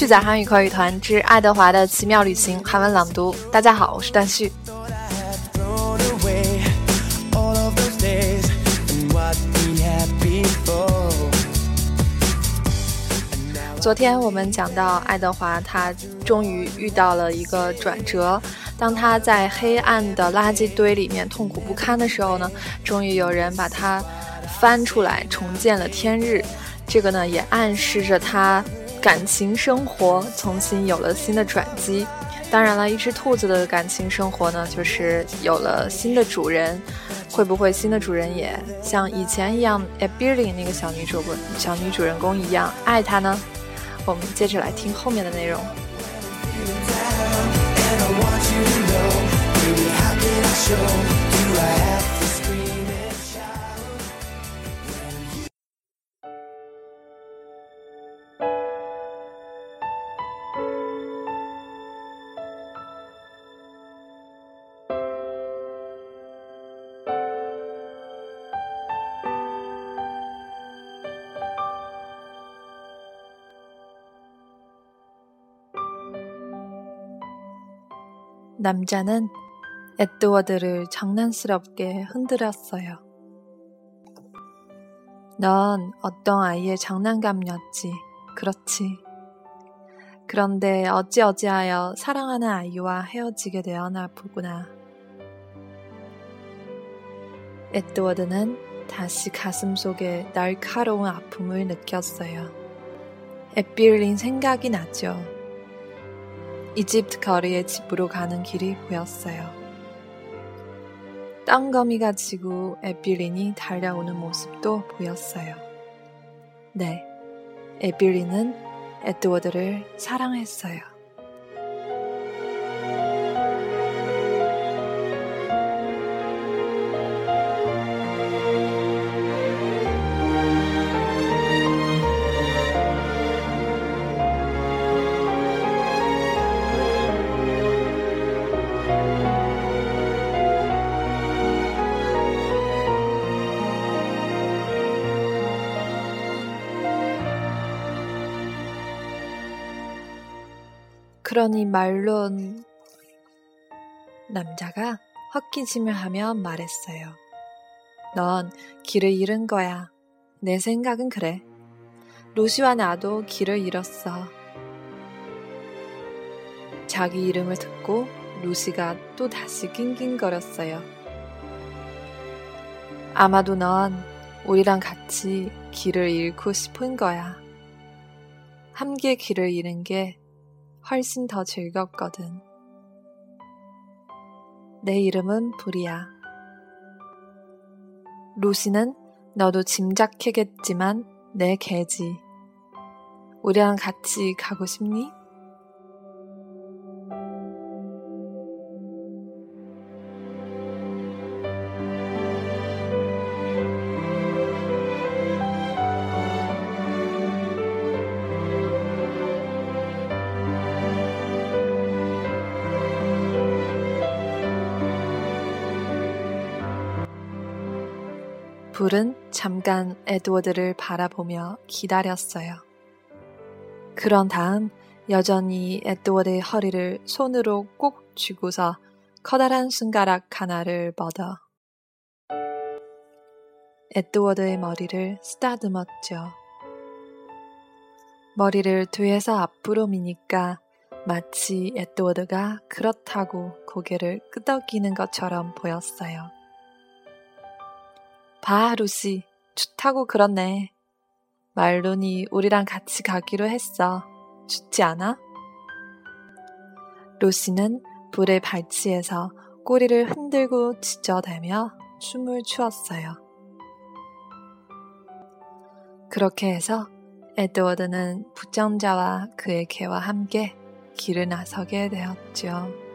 去仔韩语口语团之爱德华的奇妙旅行韩文朗读。大家好，我是段旭。昨天我们讲到爱德华，他终于遇到了一个转折。当他在黑暗的垃圾堆里面痛苦不堪的时候呢，终于有人把他翻出来，重见了天日。这个呢，也暗示着他感情生活重新有了新的转机。当然了，一只兔子的感情生活呢，就是有了新的主人。会不会新的主人也像以前一样，哎，Billy 那个小女主小女主人公一样爱它呢？我们接着来听后面的内容。 남자는 에드워드를 장난스럽게 흔들었어요. 넌 어떤 아이의 장난감이었지. 그렇지. 그런데 어찌어찌하여 사랑하는 아이와 헤어지게 되었나 보구나. 에드워드는 다시 가슴 속에 날카로운 아픔을 느꼈어요. 에필린 생각이 나죠. 이집트 거리의 집으로 가는 길이 보였어요. 땅거미가 지고 에빌린이 달려오는 모습도 보였어요. 네, 에빌린은 에드워드를 사랑했어요. 그러니 말론 남자가 헛기침을 하며 말했어요. 넌 길을 잃은 거야. 내 생각은 그래. 루시와 나도 길을 잃었어. 자기 이름을 듣고 루시가 또 다시 낑낑거렸어요. 아마도 넌 우리랑 같이 길을 잃고 싶은 거야. 함께 길을 잃은 게 훨씬 더 즐겁거든. 내 이름은 불이야. 루시는 너도 짐작하겠지만 내 개지. 우리랑 같이 가고 싶니? 불은 잠깐 에드워드를 바라보며 기다렸어요. 그런 다음 여전히 에드워드의 허리를 손으로 꼭 쥐고서 커다란 손가락 하나를 뻗어 에드워드의 머리를 쓰다듬었죠. 머리를 뒤에서 앞으로 미니까 마치 에드워드가 그렇다고 고개를 끄덕이는 것처럼 보였어요. 봐, 루시. 좋다고 그렇네. 말론이 우리랑 같이 가기로 했어. 좋지 않아? 루시는 불의 발치에서 꼬리를 흔들고 지저대며 춤을 추었어요. 그렇게 해서 에드워드는 부정자와 그의 개와 함께 길을 나서게 되었죠.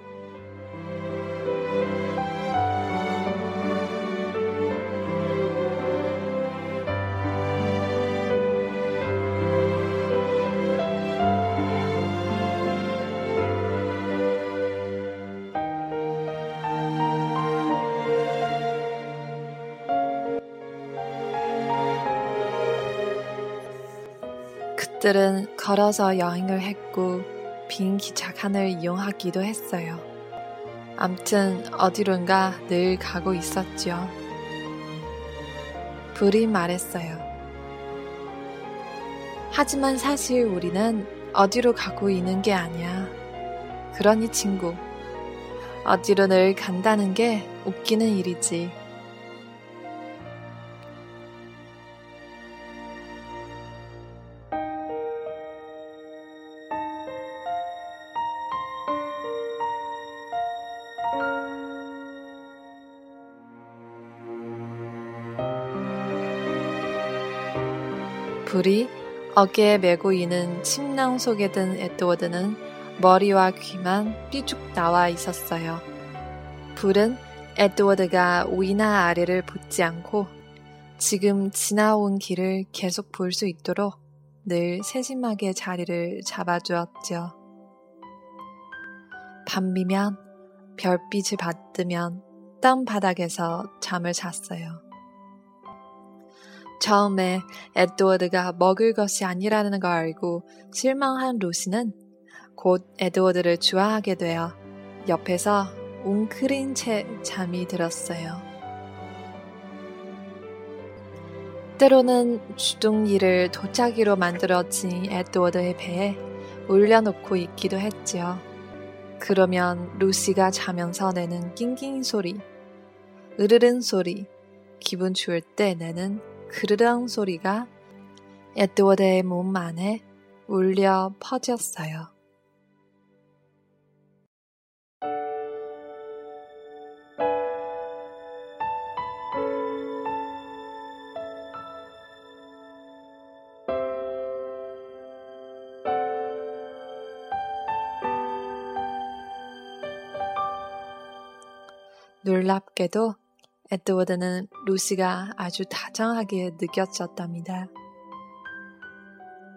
가족들은 걸어서 여행을 했고 빈 기차칸을 이용하기도 했어요. 암튼 어디론가 늘 가고 있었죠. 불이 말했어요. 하지만 사실 우리는 어디로 가고 있는 게 아니야. 그러니 친구, 어디로 늘 간다는 게 웃기는 일이지. 불이 어깨에 메고 있는 침낭 속에 든 에드워드는 머리와 귀만 삐죽 나와 있었어요. 불은 에드워드가 위나 아래를 보지 않고 지금 지나온 길을 계속 볼 수 있도록 늘 세심하게 자리를 잡아주었죠. 밤이면 별빛을 받으면 땅바닥에서 잠을 잤어요. 처음에 에드워드가 먹을 것이 아니라는 걸 알고 실망한 루시는 곧 에드워드를 좋아하게 되어 옆에서 웅크린 채 잠이 들었어요. 때로는 주둥이를 도자기로 만들어진 에드워드의 배에 올려놓고 있기도 했지요. 그러면 루시가 자면서 내는 낑낑 소리, 으르른 소리, 기분 좋을 때 내는 그르렁 소리가 에드워드의 몸 안에 울려 퍼졌어요. 놀랍게도 에드워드는 루시가 아주 다정하게 느껴졌답니다.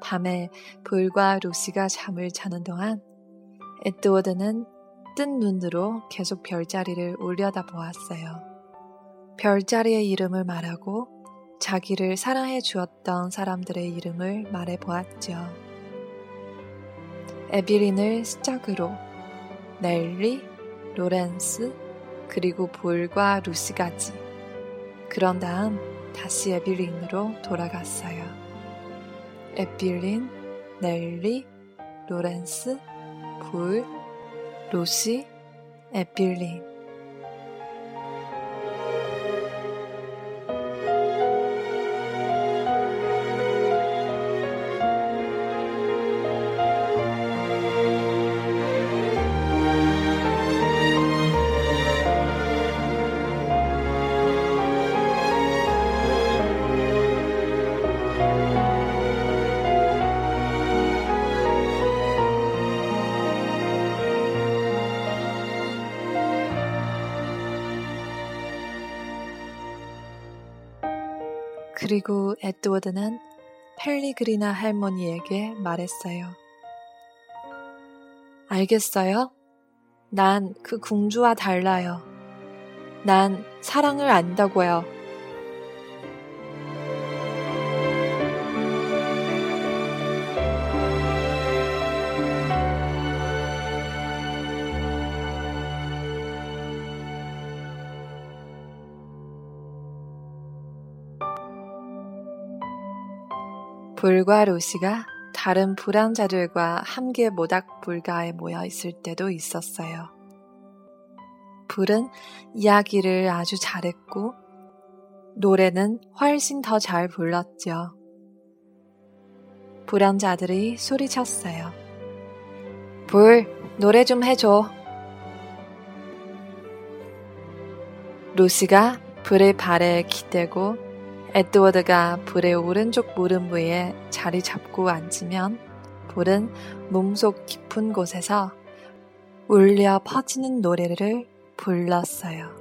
밤에 볼과 루시가 잠을 자는 동안 에드워드는 뜬 눈으로 계속 별자리를 올려다 보았어요. 별자리의 이름을 말하고 자기를 사랑해 주었던 사람들의 이름을 말해 보았죠. 에비린을 시작으로 넬리, 로렌스, 그리고 볼과 루시까지. 그런 다음 다시 에빌린으로 돌아갔어요. 에빌린, 넬리, 로렌스, 볼, 루시, 에빌린. 그리고 에드워드는 펠리그리나 할머니에게 말했어요. 알겠어요? 난그 공주와 달라요. 난 사랑을 안다고요. 불과 루시가 다른 불황자들과 함께 모닥 불가에 모여 있을 때도 있었어요. 불은 이야기를 아주 잘했고 노래는 훨씬 더 잘 불렀죠. 불황자들이 소리쳤어요. 불, 노래 좀 해줘. 루시가 불의 발에 기대고 에드워드가 불의 오른쪽 무릎 위에 자리 잡고 앉으면 불은 몸속 깊은 곳에서 울려 퍼지는 노래를 불렀어요.